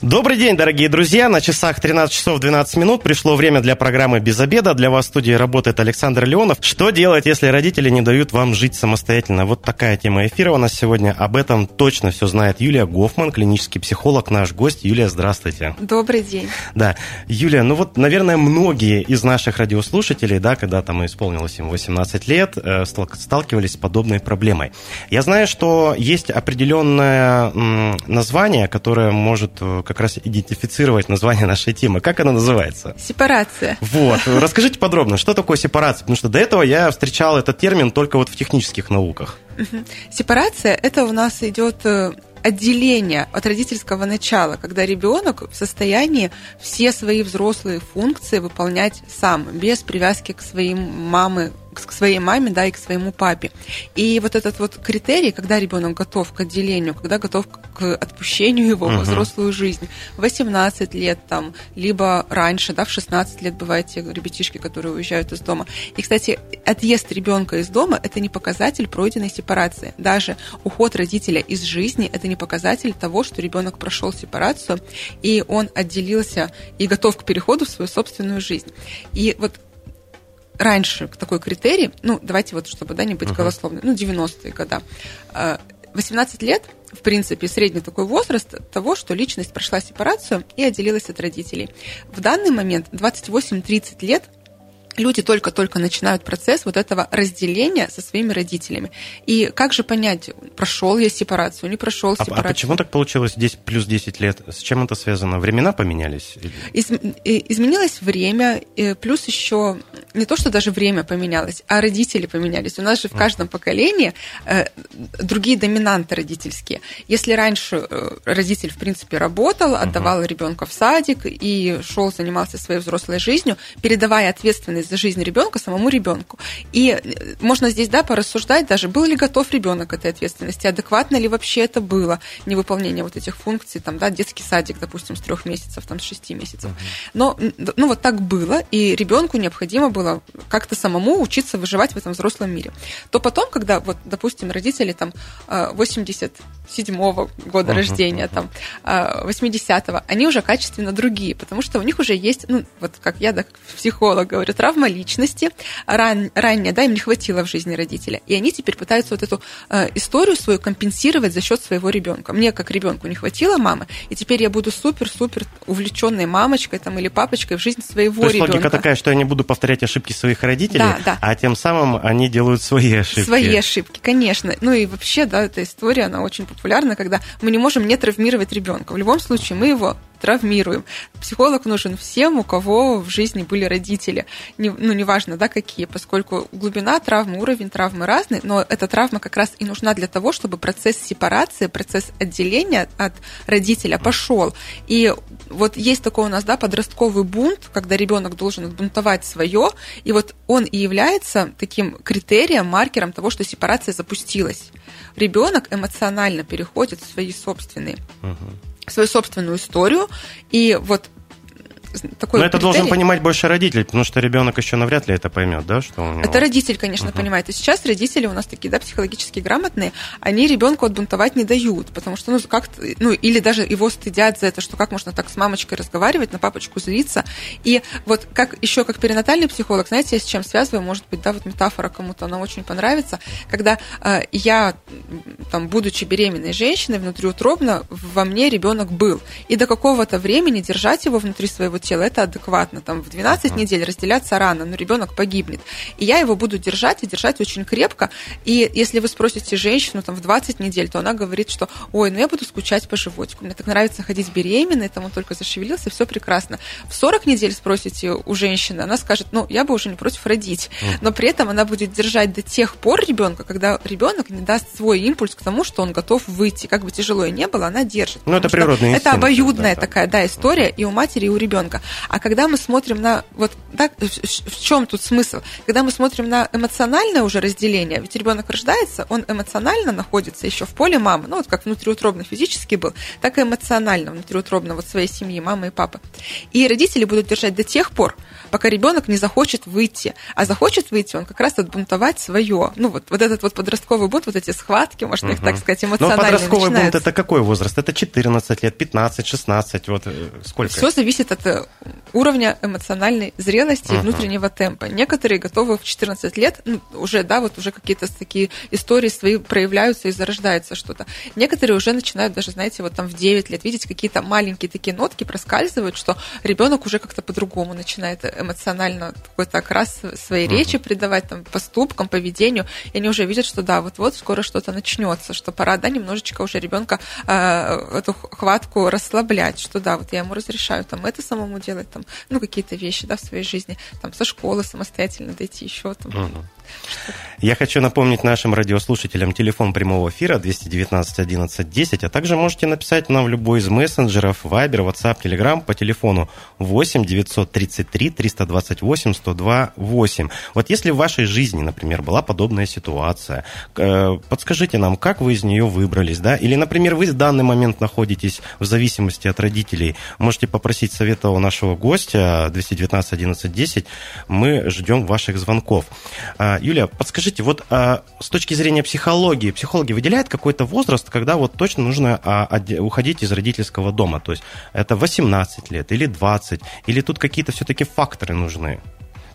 Добрый день, дорогие друзья. На часах 13 часов 12 минут пришло время для программы «Без обеда». Для вас в студии работает Александр Леонов. Что делать, если родители не дают вам жить самостоятельно? Вот такая тема эфира у нас сегодня. Об этом точно все знает Юлия Гофман, клинический психолог, наш гость. Юлия, здравствуйте. Добрый день. Да. Юлия, ну вот, наверное, многие из наших радиослушателей, да, когда там исполнилось им 18 лет, э, сталкивались с подобной проблемой. Я знаю, что есть определенное название, которое может э, как раз идентифицировать название нашей темы. Как она называется? Сепарация. Вот. Расскажите подробно, что такое сепарация? Потому что до этого я встречал этот термин только вот в технических науках. Сепарация – это у нас идет э, отделение от родительского начала, когда ребенок в состоянии все свои взрослые функции выполнять сам, без привязки к своим мамы, к своей маме, да, и к своему папе. И вот этот вот критерий, когда ребенок готов к отделению, когда готов к отпущению его uh-huh. во взрослую жизнь, 18 лет там, либо раньше, да, в 16 лет бывают те ребятишки, которые уезжают из дома. И, кстати, отъезд ребенка из дома – это не показатель пройденной сепарации. Даже уход родителя из жизни – это не показатель того, что ребенок прошел сепарацию, и он отделился и готов к переходу в свою собственную жизнь. И вот раньше такой критерий, ну, давайте вот, чтобы, да, не быть uh-huh. голословным, ну, 90-е годы. 18 лет, в принципе, средний такой возраст того, что личность прошла сепарацию и отделилась от родителей. В данный момент 28-30 лет – люди только-только начинают процесс вот этого разделения со своими родителями. И как же понять, прошел я сепарацию, не прошел а, сепарацию? А почему так получилось здесь плюс 10 лет? С чем это связано? Времена поменялись? Из, изменилось время, плюс еще не то, что даже время поменялось, а родители поменялись. У нас же в каждом поколении э, другие доминанты родительские. Если раньше э, родитель, в принципе, работал, отдавал ребенка в садик и шел, занимался своей взрослой жизнью, передавая ответственность за жизнь ребенка самому ребенку. И э, можно здесь, да, порассуждать даже, был ли готов ребенок к этой ответственности, адекватно ли вообще это было, невыполнение вот этих функций, там, да, детский садик, допустим, с трех месяцев, там, с шести месяцев. Но, ну, вот так было, и ребенку необходимо было как-то самому учиться выживать в этом взрослом мире. То потом, когда, вот, допустим, родители там 87-го э, года uh-huh, рождения, uh-huh. там 80-го, они уже качественно другие, потому что у них уже есть, ну, вот как я, да, как психолог говорю, травма личности ран, ранее, да, им не хватило в жизни родителя. И они теперь пытаются вот эту э, историю свою компенсировать за счет своего ребенка. Мне, как ребенку, не хватило мамы, и теперь я буду супер-супер увлеченной мамочкой там, или папочкой в жизнь своего То есть ребенка. логика такая, что я не буду повторять ошибки своих родителей, да, да. а тем самым они делают свои ошибки. Свои ошибки, конечно. Ну и вообще, да, эта история, она очень популярна, когда мы не можем не травмировать ребенка. В любом случае, мы его травмируем. Психолог нужен всем, у кого в жизни были родители. Не, ну, неважно, да, какие, поскольку глубина травмы, уровень травмы разный, но эта травма как раз и нужна для того, чтобы процесс сепарации, процесс отделения от родителя пошел. И вот есть такой у нас, да, подростковый бунт, когда ребенок должен бунтовать свое, и вот он и является таким критерием, маркером того, что сепарация запустилась. Ребенок эмоционально переходит в свои собственные uh-huh свою собственную историю. И вот такой Но это должен понимать больше родитель, потому что ребенок еще навряд ли это поймет, да, что у него... Это родитель, конечно, uh-huh. понимает. И сейчас родители у нас такие, да, психологически грамотные, они ребенку отбунтовать не дают, потому что, ну, как ну, или даже его стыдят за это, что как можно так с мамочкой разговаривать, на папочку злиться. И вот как еще как перинатальный психолог, знаете, я с чем связываю, может быть, да, вот метафора кому-то, она очень понравится, когда э, я, там, будучи беременной женщиной, внутриутробно во мне ребенок был. И до какого-то времени держать его внутри своего его тела, это адекватно. Там в 12 uh-huh. недель разделяться рано, но ребенок погибнет. И я его буду держать и держать очень крепко. И если вы спросите женщину там в 20 недель, то она говорит, что ой, ну я буду скучать по животику, мне так нравится ходить беременной, там он только зашевелился, все прекрасно. В 40 недель спросите у женщины, она скажет, ну я бы уже не против родить. Uh-huh. Но при этом она будет держать до тех пор ребенка, когда ребенок не даст свой импульс к тому, что он готов выйти. Как бы тяжело и не было, она держит. Ну это природный Это обоюдная да, такая, да, история uh-huh. и у матери, и у ребенка ребенка. А когда мы смотрим на вот так, в чем тут смысл? Когда мы смотрим на эмоциональное уже разделение, ведь ребенок рождается, он эмоционально находится еще в поле мамы, ну вот как внутриутробно физически был, так и эмоционально внутриутробно вот своей семьи, мамы и папы. И родители будут держать до тех пор, пока ребенок не захочет выйти. А захочет выйти он как раз отбунтовать свое. Ну, вот, вот этот вот подростковый бунт, вот эти схватки, можно угу. их так сказать, эмоционально Но подростковый начинаются. бунт – это какой возраст? Это 14 лет, 15, 16, вот э, сколько? Все зависит от э, уровня эмоциональной зрелости и внутреннего темпа. Некоторые готовы в 14 лет, ну, уже, да, вот уже какие-то такие истории свои проявляются и зарождается что-то. Некоторые уже начинают даже, знаете, вот там в 9 лет видеть какие-то маленькие такие нотки проскальзывают, что ребенок уже как-то по-другому начинает эмоционально какой-то окрас своей uh-huh. речи придавать, там, поступкам, поведению, и они уже видят, что да, вот-вот скоро что-то начнется, что пора, да, немножечко уже ребенка э, эту хватку расслаблять, что да, вот я ему разрешаю там это самому делать, там, ну, какие-то вещи, да, в своей жизни, там, со школы самостоятельно дойти еще там. Uh-huh. Я хочу напомнить нашим радиослушателям телефон прямого эфира 219 11 10, а также можете написать нам в любой из мессенджеров Viber, WhatsApp, Telegram по телефону 8 933 328 102 8. Вот если в вашей жизни, например, была подобная ситуация, э, подскажите нам, как вы из нее выбрались, да? Или, например, вы в данный момент находитесь в зависимости от родителей, можете попросить совета у нашего гостя 219 11 10, мы ждем ваших звонков. Юлия, подскажите, вот а, с точки зрения психологии, психологи выделяют какой-то возраст, когда вот точно нужно а, уходить из родительского дома? То есть это 18 лет или 20, или тут какие-то все-таки факторы нужны?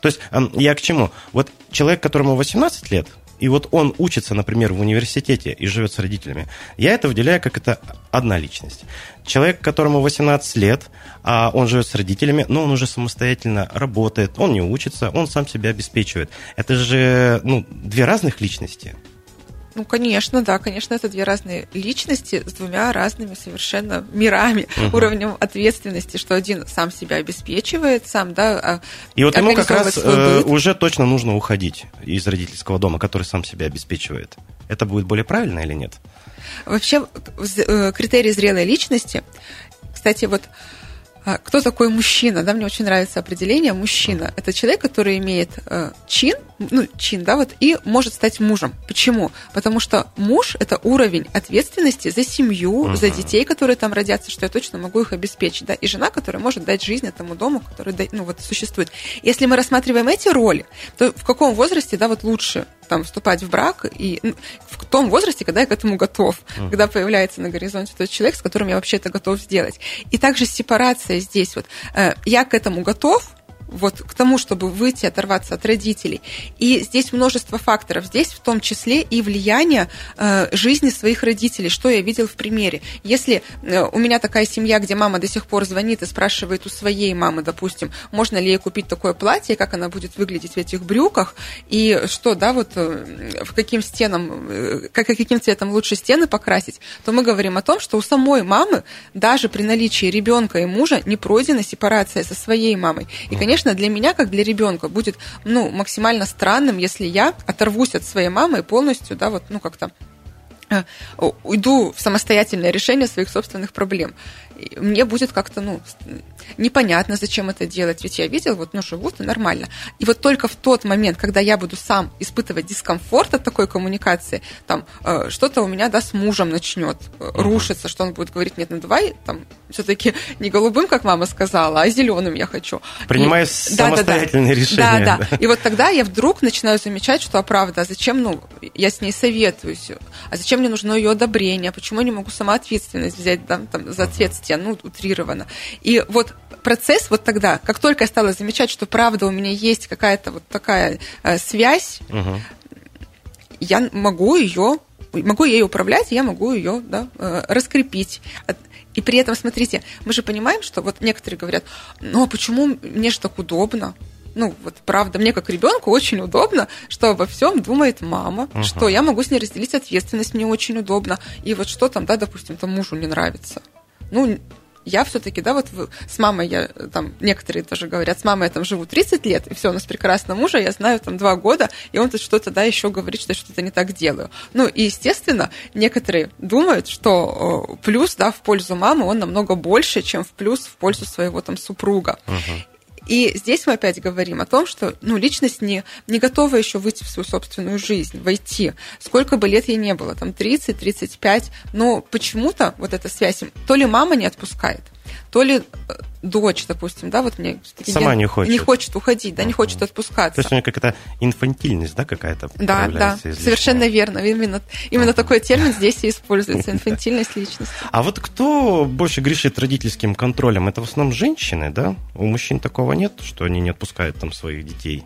То есть я к чему? Вот человек, которому 18 лет, и вот он учится, например, в университете и живет с родителями, я это выделяю как это одна личность. Человек, которому 18 лет, а он живет с родителями, но он уже самостоятельно работает, он не учится, он сам себя обеспечивает. Это же ну, две разных личности. Ну, конечно, да, конечно, это две разные личности с двумя разными совершенно мирами, угу. уровнем ответственности, что один сам себя обеспечивает, сам, да. А И вот ему как раз э, уже точно нужно уходить из родительского дома, который сам себя обеспечивает. Это будет более правильно или нет? Вообще, э, критерий зрелой личности, кстати, вот а, кто такой мужчина? Да, мне очень нравится определение мужчина. Это человек, который имеет э, чин, ну, чин, да, вот, и может стать мужем. Почему? Потому что муж – это уровень ответственности за семью, uh-huh. за детей, которые там родятся, что я точно могу их обеспечить, да, и жена, которая может дать жизнь этому дому, который, ну, вот, существует. Если мы рассматриваем эти роли, то в каком возрасте, да, вот лучше там вступать в брак и ну, в том возрасте, когда я к этому готов, uh-huh. когда появляется на горизонте тот человек, с которым я вообще это готов сделать. И также сепарация здесь вот. Э, я к этому готов, вот к тому, чтобы выйти, оторваться от родителей. И здесь множество факторов. Здесь в том числе и влияние э, жизни своих родителей, что я видел в примере. Если э, у меня такая семья, где мама до сих пор звонит и спрашивает у своей мамы, допустим, можно ли ей купить такое платье, как она будет выглядеть в этих брюках, и что, да, вот э, в каким стенам, э, как, каким цветом лучше стены покрасить, то мы говорим о том, что у самой мамы даже при наличии ребенка и мужа не пройдена сепарация со своей мамой. И, конечно, конечно, для меня, как для ребенка, будет ну, максимально странным, если я оторвусь от своей мамы и полностью, да, вот, ну, как-то уйду в самостоятельное решение своих собственных проблем мне будет как-то, ну, непонятно, зачем это делать, ведь я видел, вот, ну, живут и нормально. И вот только в тот момент, когда я буду сам испытывать дискомфорт от такой коммуникации, там, э, что-то у меня, да, с мужем начнет э, рушиться, что он будет говорить, нет, ну, давай, там, все-таки не голубым, как мама сказала, а зеленым я хочу. Принимая и, самостоятельные да, да, решения. Да, да, да. И вот тогда я вдруг начинаю замечать, что, а правда, а зачем, ну, я с ней советуюсь, а зачем мне нужно ее одобрение, почему я не могу сама ответственность взять, да, там, за я, ну, утрированно. И вот процесс вот тогда, как только я стала замечать, что правда у меня есть какая-то вот такая э, связь, угу. я могу ее, могу ей управлять, я могу ее да, э, раскрепить. И при этом, смотрите, мы же понимаем, что вот некоторые говорят, ну а почему мне же так удобно? Ну, вот правда, мне как ребенку очень удобно, что обо всем думает мама, uh-huh. что я могу с ней разделить ответственность, мне очень удобно. И вот что там, да, допустим, там мужу не нравится ну, я все-таки, да, вот с мамой я там, некоторые тоже говорят, с мамой я там живу 30 лет, и все, у нас прекрасно мужа, я знаю там два года, и он тут что-то, да, еще говорит, что я что-то не так делаю. Ну, и, естественно, некоторые думают, что плюс, да, в пользу мамы он намного больше, чем в плюс в пользу своего там супруга. Uh-huh. И здесь мы опять говорим о том, что ну, личность не, не готова еще выйти в свою собственную жизнь, войти. Сколько бы лет ей не было, там 30, 35, но почему-то вот эта связь, то ли мама не отпускает, то ли э, дочь, допустим, да, вот мне сама не хочет, не хочет уходить, да, не хочет отпускаться. То есть у нее какая-то инфантильность, да, какая-то Да, да, совершенно верно. Именно, именно такой термин здесь и используется, инфантильность личности. А вот кто больше грешит родительским контролем? Это в основном женщины, да? У мужчин такого нет, что они не отпускают там своих детей?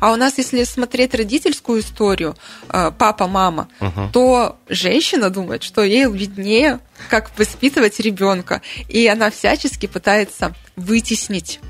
А у нас, если смотреть родительскую историю, э, папа, мама, угу. то женщина думает, что ей виднее, как воспитывать ребенка. И она всячески пытается вытеснить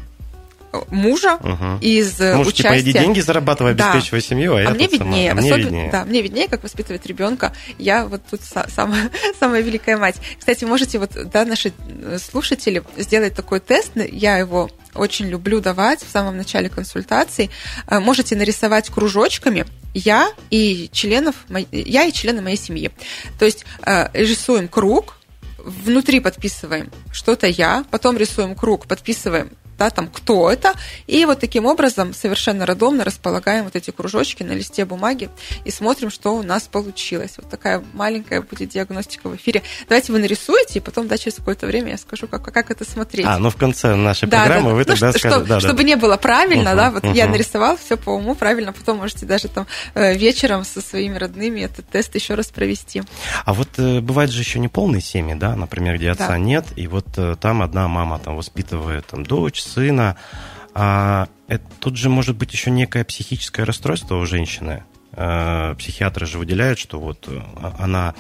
мужа угу. из Муж, участия. типа, иди деньги зарабатывай, обеспечивай да. семью, а, а я мне виднее, сама. Мне Особенно, виднее. Да, мне виднее, как воспитывать ребенка. Я вот тут самая, самая великая мать. Кстати, можете вот, да, наши слушатели сделать такой тест. Я его очень люблю давать в самом начале консультации. Э, можете нарисовать кружочками я и членов, я и члены моей семьи. То есть э, рисуем круг, внутри подписываем что-то я, потом рисуем круг, подписываем да, там, кто это, и вот таким образом совершенно рандомно располагаем вот эти кружочки на листе бумаги и смотрим, что у нас получилось. Вот такая маленькая будет диагностика в эфире. Давайте вы нарисуете, и потом, да, через какое-то время я скажу, как, как это смотреть. А, ну в конце нашей да, программы да, вы ну, тогда что, скажете. Да, чтобы да. не было правильно, uh-huh, да, вот uh-huh. я нарисовал все по уму, правильно, потом можете даже там э, вечером со своими родными этот тест еще раз провести. А вот э, бывает же еще не полные семьи, да, например, где отца да. нет, и вот э, там одна мама там воспитывает там дочь, сына. А, это, тут же может быть еще некое психическое расстройство у женщины. А, психиатры же выделяют, что вот э, она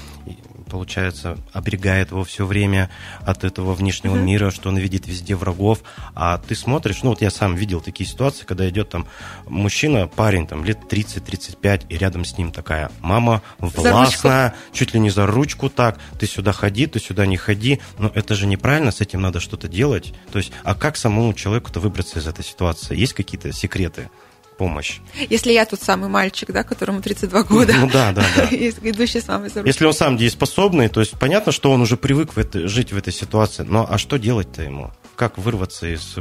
получается, оберегает его все время от этого внешнего mm-hmm. мира, что он видит везде врагов, а ты смотришь, ну вот я сам видел такие ситуации, когда идет там мужчина, парень там лет 30-35, и рядом с ним такая мама властная, чуть ли не за ручку так, ты сюда ходи, ты сюда не ходи, но это же неправильно, с этим надо что-то делать. То есть, а как самому человеку-то выбраться из этой ситуации? Есть какие-то секреты? Помощь. Если я тут самый мальчик, да, которому 32 года, ну, да, да, да. идущий с мамой за ручку. Если он сам дееспособный, то есть понятно, что он уже привык в это, жить в этой ситуации, но а что делать-то ему? Как вырваться из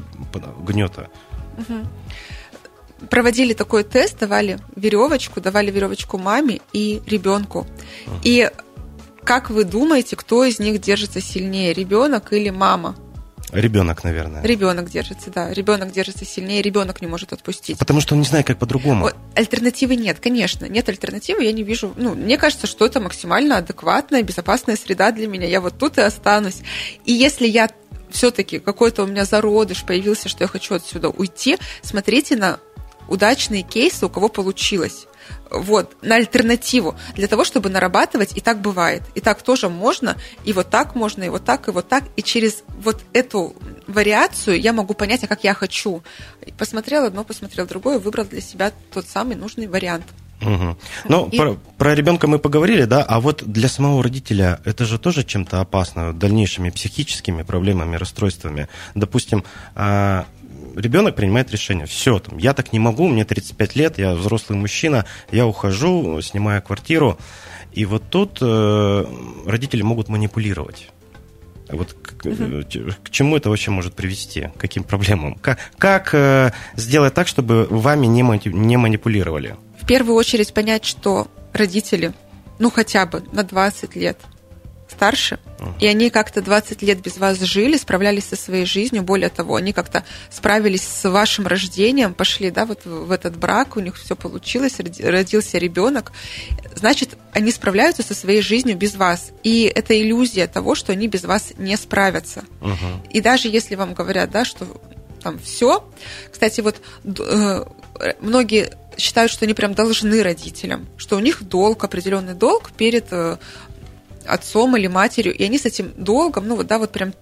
гнета? Угу. Проводили такой тест, давали веревочку, давали веревочку маме и ребенку. Угу. И как вы думаете, кто из них держится сильнее, ребенок или мама? Ребенок, наверное. Ребенок держится, да. Ребенок держится сильнее, ребенок не может отпустить. Потому что он не знает, как по-другому. Альтернативы нет, конечно. Нет альтернативы, я не вижу. Ну, мне кажется, что это максимально адекватная, безопасная среда для меня. Я вот тут и останусь. И если я все-таки какой-то у меня зародыш появился, что я хочу отсюда уйти, смотрите на удачные кейсы, у кого получилось вот, на альтернативу, для того, чтобы нарабатывать, и так бывает. И так тоже можно, и вот так можно, и вот так, и вот так. И через вот эту вариацию я могу понять, а как я хочу. Посмотрел одно, посмотрел другое, выбрал для себя тот самый нужный вариант. Угу. Ну, и... про, про ребенка мы поговорили, да, а вот для самого родителя это же тоже чем-то опасно, дальнейшими психическими проблемами, расстройствами. Допустим, а, ребенок принимает решение, все, там, я так не могу, мне 35 лет, я взрослый мужчина, я ухожу, снимаю квартиру, и вот тут э, родители могут манипулировать. Вот к, угу. к чему это вообще может привести? К каким проблемам? Как, как э, сделать так, чтобы вами не, не манипулировали? В первую очередь понять, что родители, ну хотя бы на 20 лет старше, и они как-то 20 лет без вас жили, справлялись со своей жизнью. Более того, они как-то справились с вашим рождением, пошли да, вот в этот брак, у них все получилось, родился ребенок. Значит, они справляются со своей жизнью без вас. И это иллюзия того, что они без вас не справятся. Угу. И даже если вам говорят, да, что там все. Кстати, вот э, многие считают, что они прям должны родителям, что у них долг, определенный долг перед э, отцом или матерью, и они с этим долгом, ну вот, да, вот прям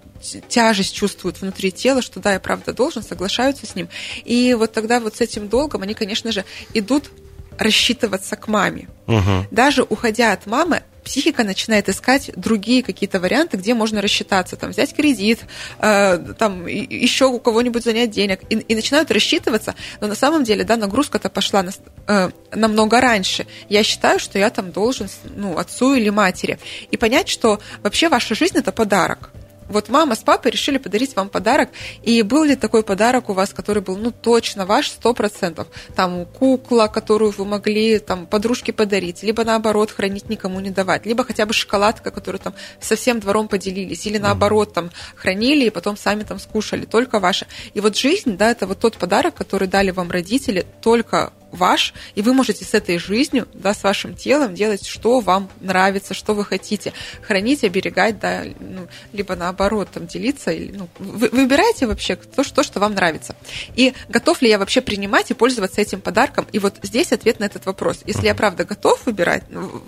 тяжесть чувствуют внутри тела, что да, я правда должен, соглашаются с ним. И вот тогда вот с этим долгом они, конечно же, идут рассчитываться к маме. Угу. Даже уходя от мамы, психика начинает искать другие какие-то варианты, где можно рассчитаться, там, взять кредит, э, там, еще у кого-нибудь занять денег, и, и начинают рассчитываться, но на самом деле, да, нагрузка-то пошла на, э, намного раньше. Я считаю, что я там должен, ну, отцу или матери. И понять, что вообще ваша жизнь – это подарок вот мама с папой решили подарить вам подарок, и был ли такой подарок у вас, который был, ну, точно ваш, сто процентов? Там кукла, которую вы могли там подружке подарить, либо наоборот хранить никому не давать, либо хотя бы шоколадка, которую там со всем двором поделились, или наоборот там хранили и потом сами там скушали, только ваша. И вот жизнь, да, это вот тот подарок, который дали вам родители, только ваш, и вы можете с этой жизнью, да, с вашим телом делать, что вам нравится, что вы хотите. Хранить, оберегать, да, ну, либо наоборот, там, делиться. Или, ну, вы, выбирайте вообще то что, что вам нравится. И готов ли я вообще принимать и пользоваться этим подарком? И вот здесь ответ на этот вопрос. Если я правда готов выбирать,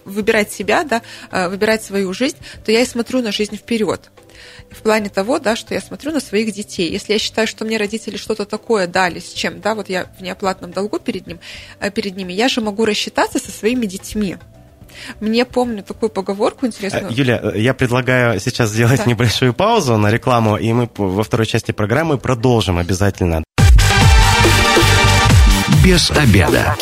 выбирать себя, да, э, выбирать свою жизнь, то я и смотрю на жизнь вперед в плане того, да, что я смотрю на своих детей. Если я считаю, что мне родители что-то такое дали, с чем, да, вот я в неоплатном долгу перед, ним, э, перед ними, я же могу рассчитаться со своими детьми. Мне помню такую поговорку интересную. Э, Юля, э, я предлагаю сейчас сделать да. небольшую паузу на рекламу, и мы во второй части программы продолжим обязательно. Без обеда.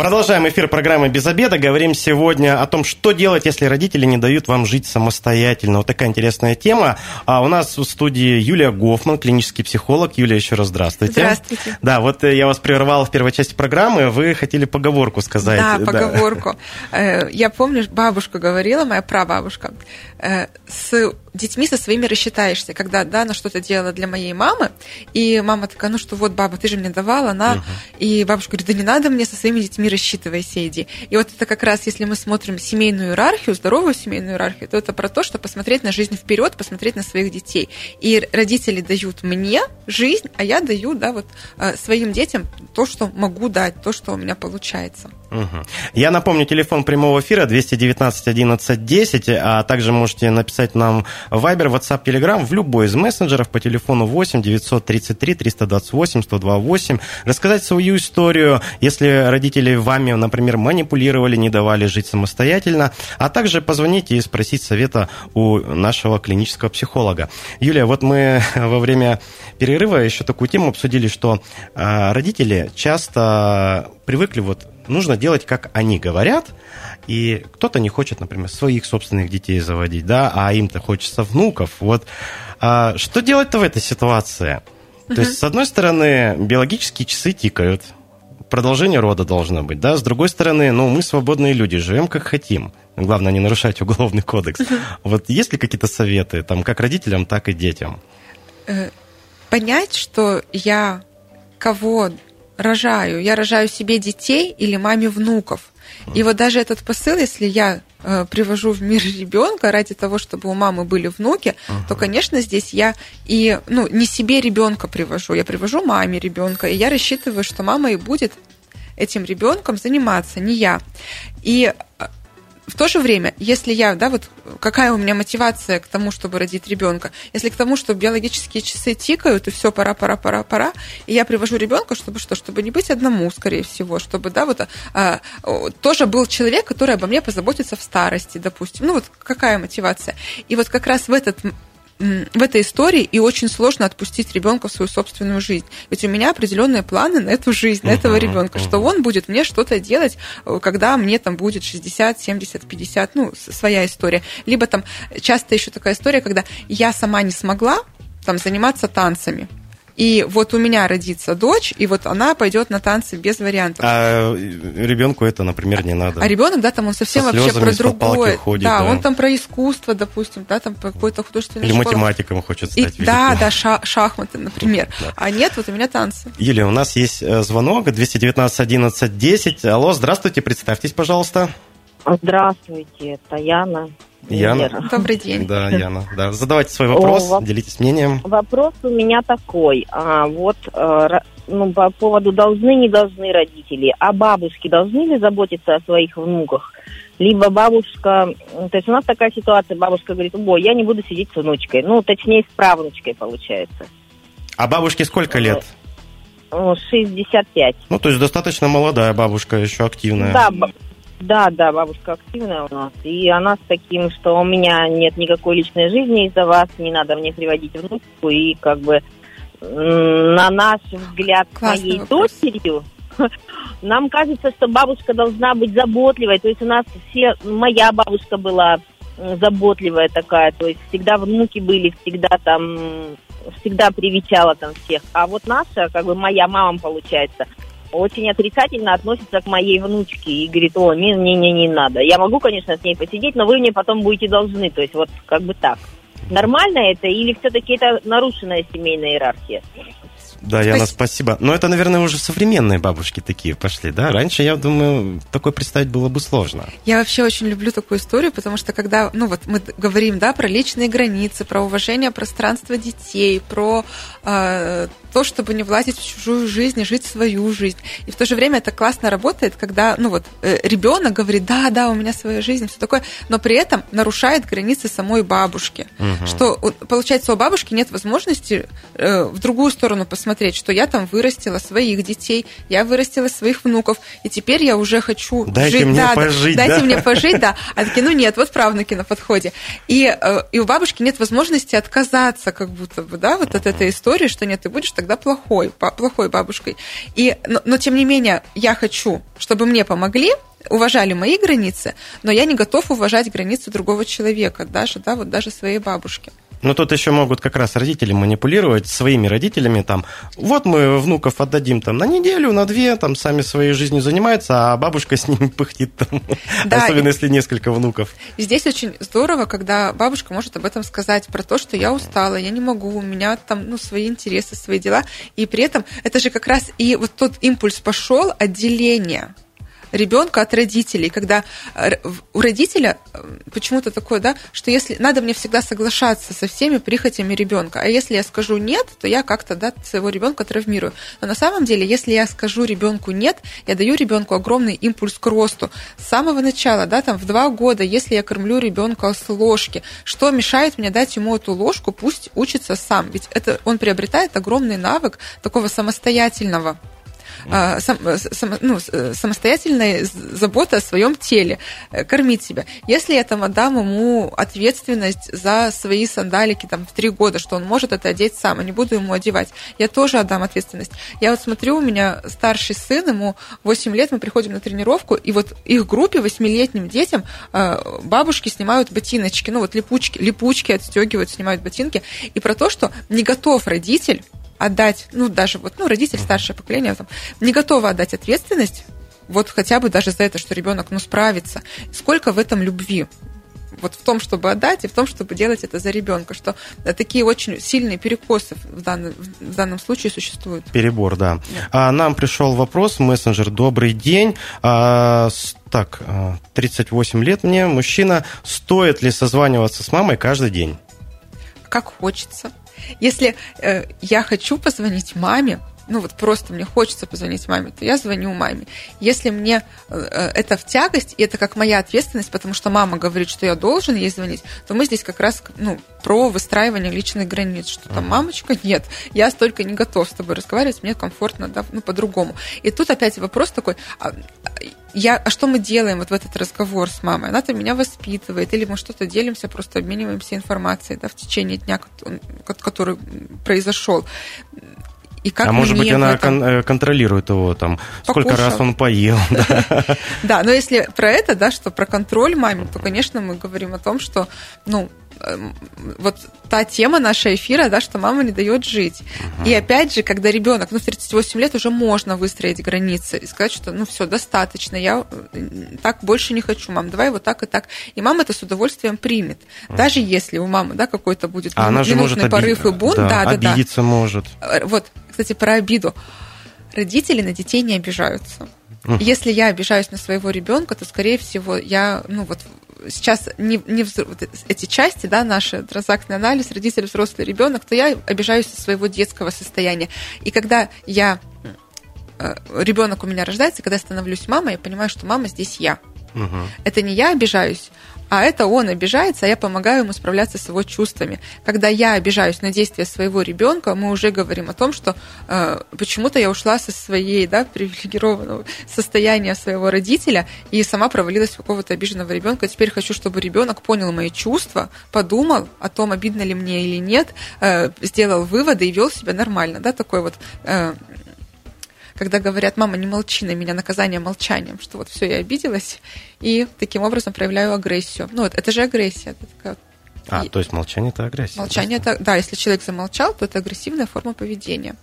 Продолжаем эфир программы «Без обеда». Говорим сегодня о том, что делать, если родители не дают вам жить самостоятельно. Вот такая интересная тема. А у нас в студии Юлия Гофман, клинический психолог. Юлия, еще раз здравствуйте. Здравствуйте. Да, вот э, я вас прервал в первой части программы. Вы хотели поговорку сказать. Да, поговорку. Да. Э, я помню, бабушка говорила, моя прабабушка, э, с детьми со своими рассчитаешься, когда, да, она что-то делала для моей мамы, и мама такая, ну что, вот, баба, ты же мне давала, на, uh-huh. и бабушка говорит, да не надо мне со своими детьми рассчитывайся, иди. И вот это как раз, если мы смотрим семейную иерархию, здоровую семейную иерархию, то это про то, что посмотреть на жизнь вперед, посмотреть на своих детей. И родители дают мне жизнь, а я даю, да, вот э, своим детям то, что могу дать, то, что у меня получается. Угу. Я напомню, телефон прямого эфира 219 11 10, а также можете написать нам Viber, WhatsApp, Telegram в любой из мессенджеров по телефону 8 933 328 128. Рассказать свою историю, если родители вами, например, манипулировали, не давали жить самостоятельно, а также позвонить и спросить совета у нашего клинического психолога. Юлия, вот мы во время перерыва еще такую тему обсудили, что а, родители часто привыкли вот нужно делать, как они говорят, и кто-то не хочет, например, своих собственных детей заводить, да, а им-то хочется внуков. Вот а, что делать-то в этой ситуации? Uh-huh. То есть, с одной стороны, биологические часы тикают, продолжение рода должно быть, да, с другой стороны, ну, мы свободные люди, живем как хотим. Главное, не нарушать уголовный кодекс. Uh-huh. Вот есть ли какие-то советы, там, как родителям, так и детям? Э, понять, что я кого рожаю? Я рожаю себе детей или маме внуков? И вот даже этот посыл, если я э, привожу в мир ребенка ради того, чтобы у мамы были внуки, uh-huh. то, конечно, здесь я и ну не себе ребенка привожу, я привожу маме ребенка, и я рассчитываю, что мама и будет этим ребенком заниматься, не я. И э, в то же время, если я, да, вот какая у меня мотивация к тому, чтобы родить ребенка, если к тому, что биологические часы тикают, и все, пора, пора, пора, пора, и я привожу ребенка, чтобы что, чтобы не быть одному, скорее всего, чтобы, да, вот а, тоже был человек, который обо мне позаботится в старости, допустим. Ну вот какая мотивация? И вот как раз в этот в этой истории и очень сложно отпустить ребенка в свою собственную жизнь. Ведь у меня определенные планы на эту жизнь, на этого ребенка, что он будет мне что-то делать, э, когда мне там будет 60, 70, 50, ну, своя история. Либо там часто еще такая история, когда я сама не смогла там заниматься танцами. И вот у меня родится дочь, и вот она пойдет на танцы без вариантов. А ребенку это, например, не надо. А ребенок, да, там он совсем Со вообще про другое. Ходит, да, да, он там про искусство, допустим, да, там про какое-то художественное. Или школа. математиком хочет стать. И, да, да, ша- шахматы, например. Да. А нет, вот у меня танцы. Юлия, у нас есть э, звонок 219 11 10. Алло, здравствуйте, представьтесь, пожалуйста. Здравствуйте, это Яна. Добрый день. Да, Яна. Да. Задавайте свой вопрос, О, делитесь мнением. Вопрос у меня такой. А, вот э, ну, по поводу должны, не должны родители. А бабушки должны ли заботиться о своих внуках? Либо бабушка... То есть у нас такая ситуация, бабушка говорит, ой, я не буду сидеть с внучкой. Ну, точнее, с правнучкой получается. А бабушке сколько лет? 65. Ну, то есть достаточно молодая бабушка, еще активная. Да, Да, да, бабушка активная у нас. И она с таким, что у меня нет никакой личной жизни из-за вас, не надо мне приводить внучку. И как бы на наш взгляд Классный моей вопрос. дочерью, нам кажется, что бабушка должна быть заботливой. То есть у нас все, моя бабушка была заботливая такая, то есть всегда внуки были, всегда там, всегда привечала там всех. А вот наша, как бы моя мама, получается, очень отрицательно относится к моей внучке и говорит, о, не-не-не, не надо. Я могу, конечно, с ней посидеть, но вы мне потом будете должны. То есть вот как бы так. Нормально это или все-таки это нарушенная семейная иерархия? Да, Яна, спасибо. Но это, наверное, уже современные бабушки такие пошли, да? Раньше, я думаю, такое представить было бы сложно. Я вообще очень люблю такую историю, потому что когда, ну вот мы говорим, да, про личные границы, про уважение пространства детей, про э, то, чтобы не влазить в чужую жизнь и жить свою жизнь. И в то же время это классно работает, когда, ну вот, э, ребенок говорит, да, да, у меня своя жизнь, все такое, но при этом нарушает границы самой бабушки. Мгм. Что, получается, у бабушки нет возможности э, в другую сторону посмотреть, что я там вырастила своих детей, я вырастила своих внуков, и теперь я уже хочу Дайте жить. мне да, да, пожить, дайте да? мне пожить, да. А такие, ну нет, вот правнуки на подходе. И, э, и у бабушки нет возможности отказаться, как будто бы, да, вот от этой истории, что нет, ты будешь тогда плохой, плохой бабушкой. И, но, но тем не менее, я хочу, чтобы мне помогли, уважали мои границы, но я не готов уважать границы другого человека, даже, да, вот даже своей бабушки. Но тут еще могут как раз родители манипулировать своими родителями, там, вот мы внуков отдадим там на неделю, на две, там, сами своей жизнью занимаются, а бабушка с ними пыхтит там, Да, особенно и- если несколько внуков. И здесь очень здорово, когда бабушка может об этом сказать, про то, что я устала, я не могу, у меня там ну, свои интересы, свои дела. И при этом это же как раз и вот тот импульс пошел отделение ребенка от родителей, когда э, у родителя э, почему-то такое, да, что если надо мне всегда соглашаться со всеми прихотями ребенка, а если я скажу нет, то я как-то да, своего ребенка травмирую. Но на самом деле, если я скажу ребенку нет, я даю ребенку огромный импульс к росту. С самого начала, да, там в два года, если я кормлю ребенка с ложки, что мешает мне дать ему эту ложку, пусть учится сам. Ведь это он приобретает огромный навык такого самостоятельного а, сам- сам- ну, самостоятельная забота о своем теле, э, кормить себя. Если я там отдам ему ответственность за свои сандалики там, в три года, что он может это одеть сам, а не буду ему одевать, я тоже отдам ответственность. Я вот смотрю, у меня старший сын, ему 8 лет, мы приходим на тренировку, и вот их группе, восьмилетним детям, э, бабушки снимают ботиночки, ну вот липучки, липучки отстегивают, снимают ботинки, и про то, что не готов родитель отдать, ну, даже вот, ну, родитель, старшее поколение, там, не готовы отдать ответственность, вот хотя бы даже за это, что ребенок, ну, справится. Сколько в этом любви? Вот в том, чтобы отдать, и в том, чтобы делать это за ребенка, что такие очень сильные перекосы в данном, в данном случае существуют. Перебор, да. А, нам пришел вопрос, мессенджер, добрый день. А, так, а, 38 лет мне, мужчина, стоит ли созваниваться с мамой каждый день? как хочется. Если э, я хочу позвонить маме, ну вот просто мне хочется позвонить маме, то я звоню маме. Если мне э, это в тягость, и это как моя ответственность, потому что мама говорит, что я должен ей звонить, то мы здесь как раз ну, про выстраивание личных границ, что там, мамочка, нет, я столько не готов с тобой разговаривать, мне комфортно, да, ну, по-другому. И тут опять вопрос такой, а, я, а что мы делаем вот в этот разговор с мамой? Она там меня воспитывает, или мы что-то делимся, просто обмениваемся информацией да, в течение дня, кот- кот- который произошел. И как а может быть, она этом- кон- э, контролирует его там, сколько Покушал. раз он поел. да. Но если про это, да, что про контроль мамин, то, конечно, мы говорим о том, что, ну, вот та тема нашего эфира, да, что мама не дает жить. И опять же, когда ребенок, ну, в 38 лет уже можно выстроить границы и сказать, что, ну, все, достаточно, я э, так больше не хочу, мам, давай вот так и так. И мама это с удовольствием примет. Даже если у мамы, да, какой-то будет А она же может оби- порыв и бунт, да, да, да, да. может. Э, Вот, кстати, про обиду. Родители на детей не обижаются. Если я обижаюсь на своего ребенка, то, скорее всего, я, ну вот сейчас не, не взро- вот эти части, да, наши транзактный анализ, родитель, взрослый ребенок, то я обижаюсь со своего детского состояния. И когда я ребенок у меня рождается, когда я становлюсь мамой, я понимаю, что мама здесь я. Угу. Это не я обижаюсь, а это он обижается, а я помогаю ему справляться с его чувствами. Когда я обижаюсь на действия своего ребенка, мы уже говорим о том, что э, почему-то я ушла со своей да, привилегированного состояния своего родителя и сама провалилась в какого-то обиженного ребенка. Теперь хочу, чтобы ребенок понял мои чувства, подумал о том, обидно ли мне или нет, э, сделал выводы и вел себя нормально. Да, такой вот э, когда говорят, мама, не молчи на меня, наказание молчанием, что вот все, я обиделась, и таким образом проявляю агрессию. Ну, вот это же агрессия. Это такая а, и... то есть молчание это агрессия. Молчание это, да, если человек замолчал, то это агрессивная форма поведения.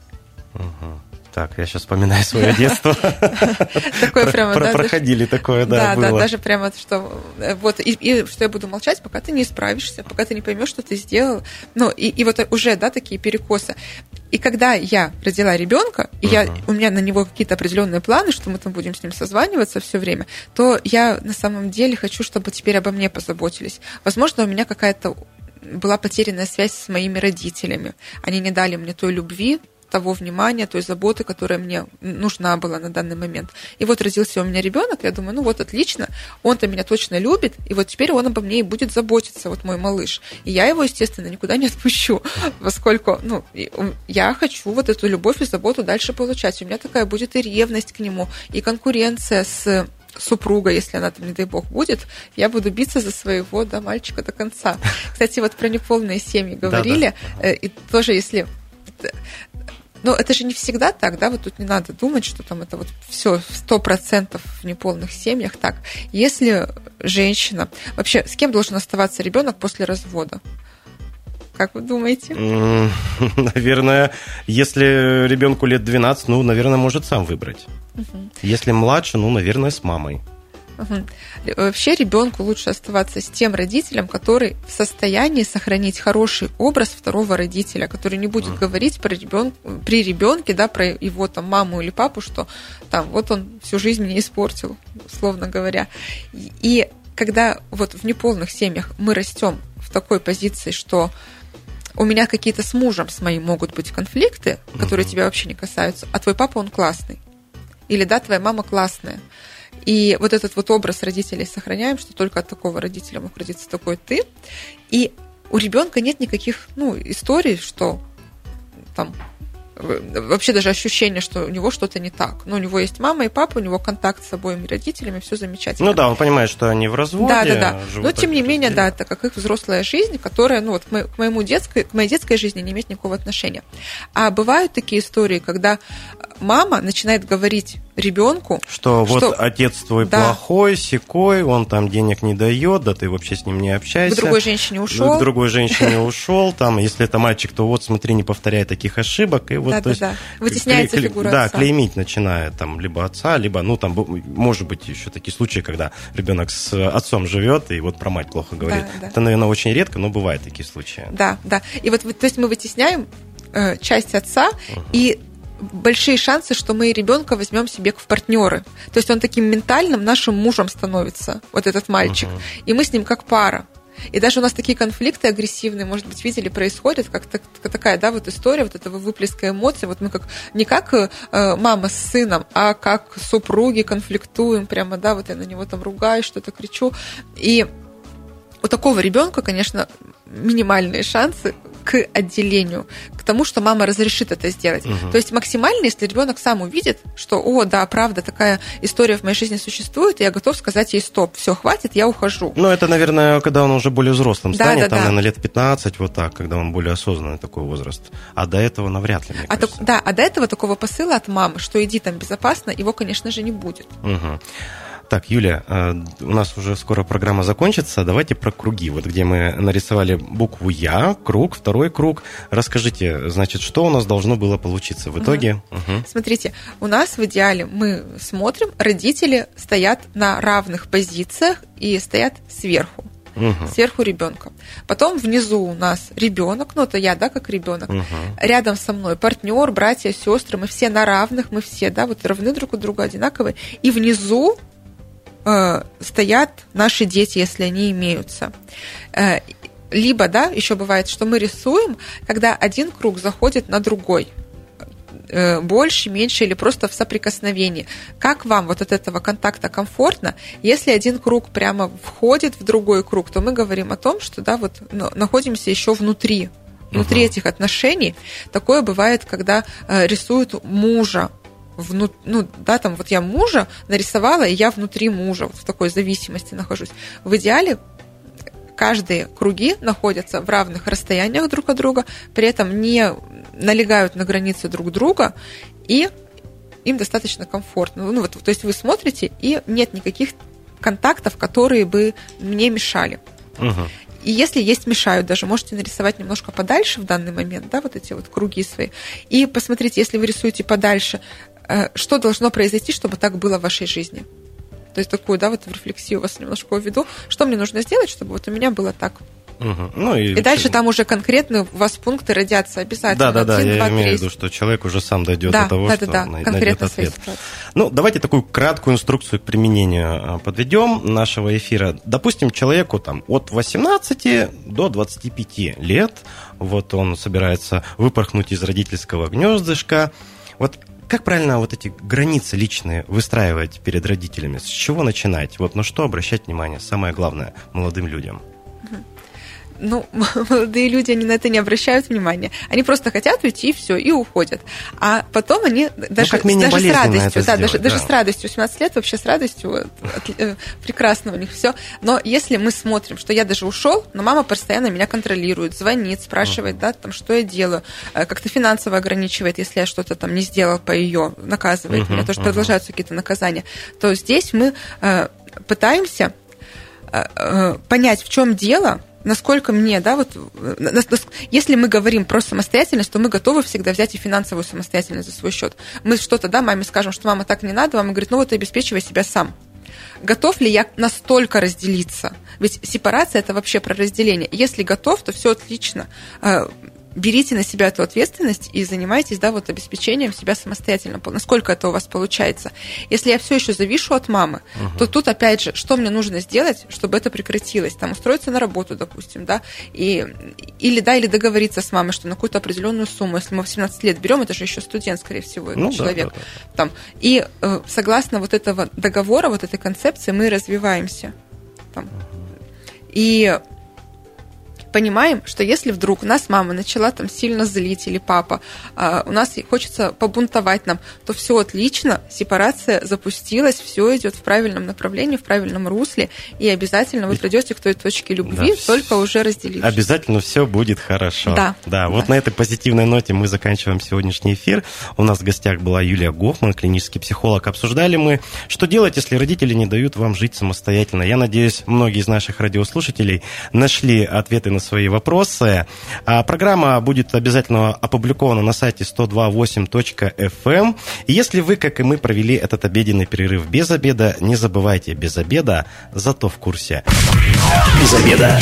Угу. Так, я сейчас вспоминаю свое детство. Такое прямо, да? Проходили такое, да, Да, да, даже прямо, что э, вот, и что я буду молчать, пока ты не исправишься, пока ты не поймешь, что ты сделал. Ну, и вот уже, да, такие перекосы. И когда я родила ребенка, и я, у меня на него какие-то определенные планы, что мы там будем с ним созваниваться все время, то я на самом деле хочу, чтобы теперь обо мне позаботились. Возможно, у меня какая-то была потерянная связь с моими родителями. Они не дали мне той любви, того внимания, той заботы, которая мне нужна была на данный момент. И вот родился у меня ребенок, я думаю, ну вот отлично, он-то меня точно любит, и вот теперь он обо мне и будет заботиться, вот мой малыш. И я его, естественно, никуда не отпущу, поскольку, ну, я хочу вот эту любовь и заботу дальше получать. У меня такая будет и ревность к нему, и конкуренция с супруга, если она там, не дай бог, будет, я буду биться за своего да, мальчика до конца. Кстати, вот про неполные семьи говорили, да, да. и тоже если но это же не всегда так, да, вот тут не надо думать, что там это вот все сто процентов в неполных семьях так. Если женщина... Вообще, с кем должен оставаться ребенок после развода? Как вы думаете? Наверное, если ребенку лет 12, ну, наверное, может сам выбрать. Угу. Если младше, ну, наверное, с мамой. Угу. Вообще ребенку лучше оставаться с тем родителем, который в состоянии сохранить хороший образ второго родителя, который не будет угу. говорить про ребен... при ребенке, да, про его там маму или папу, что там вот он всю жизнь мне испортил, условно говоря. И когда вот в неполных семьях мы растем в такой позиции, что у меня какие-то с мужем, с моим могут быть конфликты, которые uh тебя вообще не касаются, а твой папа, он классный. Или да, твоя мама классная. И вот этот вот образ родителей сохраняем, что только от такого родителя мог родиться такой ты. И у ребенка нет никаких ну, историй, что там вообще даже ощущение, что у него что-то не так. Но ну, у него есть мама и папа, у него контакт с обоими родителями, все замечательно. Ну да, он понимает, что они в разводе. Да, да, да. Но тем не менее, да, это как их взрослая жизнь, которая, ну вот к моему детской, к моей детской жизни не имеет никакого отношения. А бывают такие истории, когда мама начинает говорить ребенку, что, что вот отец твой да. плохой, секой, он там денег не дает, да ты вообще с ним не общаешься. К другой женщине ушел. К другой женщине ушел, там, если это мальчик, то вот смотри, не повторяй таких ошибок. И вот, да, да, есть, да. Вытесняется кле- фигура Да, отца. клеймить начинает там либо отца, либо, ну, там, может быть, еще такие случаи, когда ребенок с отцом живет и вот про мать плохо говорит. Да, да. Это, наверное, очень редко, но бывают такие случаи. Да, да. И вот, то есть мы вытесняем э, часть отца, uh-huh. и большие шансы, что мы ребенка возьмем себе в партнеры. То есть он таким ментальным нашим мужем становится, вот этот мальчик. Uh-huh. И мы с ним как пара. И даже у нас такие конфликты агрессивные, может быть, видели, происходят, как так, такая, да, вот история вот этого выплеска эмоций. Вот мы как не как э, мама с сыном, а как супруги конфликтуем прямо, да, вот я на него там ругаюсь, что-то кричу. И у такого ребенка, конечно, минимальные шансы к отделению, к тому, что мама разрешит это сделать. Угу. То есть максимально, если ребенок сам увидит, что, о, да, правда, такая история в моей жизни существует, я готов сказать ей стоп, все, хватит, я ухожу. Ну, это, наверное, когда он уже более взрослым да, станет, да, там, да. наверное, лет 15, вот так, когда он более осознанный такой возраст. А до этого навряд ли, мне а. Так, да, а до этого такого посыла от мамы, что иди там безопасно, его, конечно же, не будет. Угу. Так, Юля, э, у нас уже скоро программа закончится. Давайте про круги. Вот где мы нарисовали букву Я, круг, второй круг. Расскажите, значит, что у нас должно было получиться в итоге? Угу. Угу. Смотрите, у нас в идеале мы смотрим, родители стоят на равных позициях и стоят сверху. Угу. Сверху ребенка. Потом внизу у нас ребенок, ну это я, да, как ребенок. Угу. Рядом со мной партнер, братья, сестры, мы все на равных, мы все, да, вот равны друг у друга, одинаковые. И внизу Э, стоят наши дети, если они имеются. Э, либо, да, еще бывает, что мы рисуем, когда один круг заходит на другой. э, больше, меньше или просто в соприкосновении. Как вам вот от этого контакта комфортно? Если один круг прямо входит в другой круг, то мы говорим о том, что да, вот находимся еще внутри внутри uh-huh. этих отношений. Такое бывает, когда рисуют мужа вну, ну, да, там вот я мужа нарисовала, и я внутри мужа, вот в такой зависимости нахожусь. В идеале каждые круги находятся в равных расстояниях друг от друга, при этом не налегают на границы друг друга, и им достаточно комфортно. Ну, вот, то есть вы смотрите, и нет никаких контактов, которые бы мне мешали. Угу. И если есть мешают, даже можете нарисовать немножко подальше в данный момент, да, вот эти вот круги свои. И посмотрите, если вы рисуете подальше, что должно произойти, чтобы так было в вашей жизни. То есть такую, да, вот в рефлексию вас немножко уведу. Что мне нужно сделать, чтобы вот у меня было так? Угу. Ну, и, и дальше там уже конкретно у вас пункты родятся обязательно. Да, да, да, я имею в виду, что человек уже сам дойдет да, до того, да, что да, да, найдет ответ. Ну, давайте такую краткую инструкцию к применению а, подведем нашего эфира. Допустим, человеку там от 18 до 25 лет, вот он собирается выпорхнуть из родительского гнездышка. Вот как правильно вот эти границы личные выстраивать перед родителями? С чего начинать? Вот на что обращать внимание? Самое главное молодым людям ну, молодые люди, они на это не обращают внимания. Они просто хотят уйти, и все, и уходят. А потом они ну, даже, ну, даже с радостью, да, даже, да. даже с радостью, 18 лет вообще с радостью, от, э, прекрасно у них все. Но если мы смотрим, что я даже ушел, но мама постоянно меня контролирует, звонит, спрашивает, uh да, там, что я делаю, э, как-то финансово ограничивает, если я что-то там не сделал по ее, наказывает uh-huh, меня, то, что uh-huh. продолжаются какие-то наказания, то здесь мы э, пытаемся э, э понять, в чем дело, насколько мне, да, вот, если мы говорим про самостоятельность, то мы готовы всегда взять и финансовую самостоятельность за свой счет. Мы что-то, да, маме скажем, что мама так не надо, мама говорит, ну вот обеспечивай себя сам. Готов ли я настолько разделиться? Ведь сепарация это вообще про разделение. Если готов, то все отлично. Берите на себя эту ответственность и занимайтесь, да, вот обеспечением себя самостоятельно. Насколько это у вас получается. Если я все еще завишу от мамы, угу. то тут, опять же, что мне нужно сделать, чтобы это прекратилось? Там, устроиться на работу, допустим, да, и, или, да, или договориться с мамой, что на какую-то определенную сумму, если мы в 17 лет берем, это же еще студент, скорее всего, ну, человек. Да, да, да. Там. И э, согласно вот этого договора, вот этой концепции, мы развиваемся. Там. Угу. И понимаем, что если вдруг нас мама начала там сильно злить или папа, а у нас хочется побунтовать нам, то все отлично, сепарация запустилась, все идет в правильном направлении, в правильном русле, и обязательно вы придете к той точке любви, да, только уже разделившись. Обязательно все будет хорошо. Да. Да, вот да. на этой позитивной ноте мы заканчиваем сегодняшний эфир. У нас в гостях была Юлия Гофман, клинический психолог. Обсуждали мы, что делать, если родители не дают вам жить самостоятельно. Я надеюсь, многие из наших радиослушателей нашли ответы на свои вопросы. А программа будет обязательно опубликована на сайте 128.fm. Эм. Если вы, как и мы, провели этот обеденный перерыв без обеда, не забывайте, без обеда, зато в курсе. Без обеда.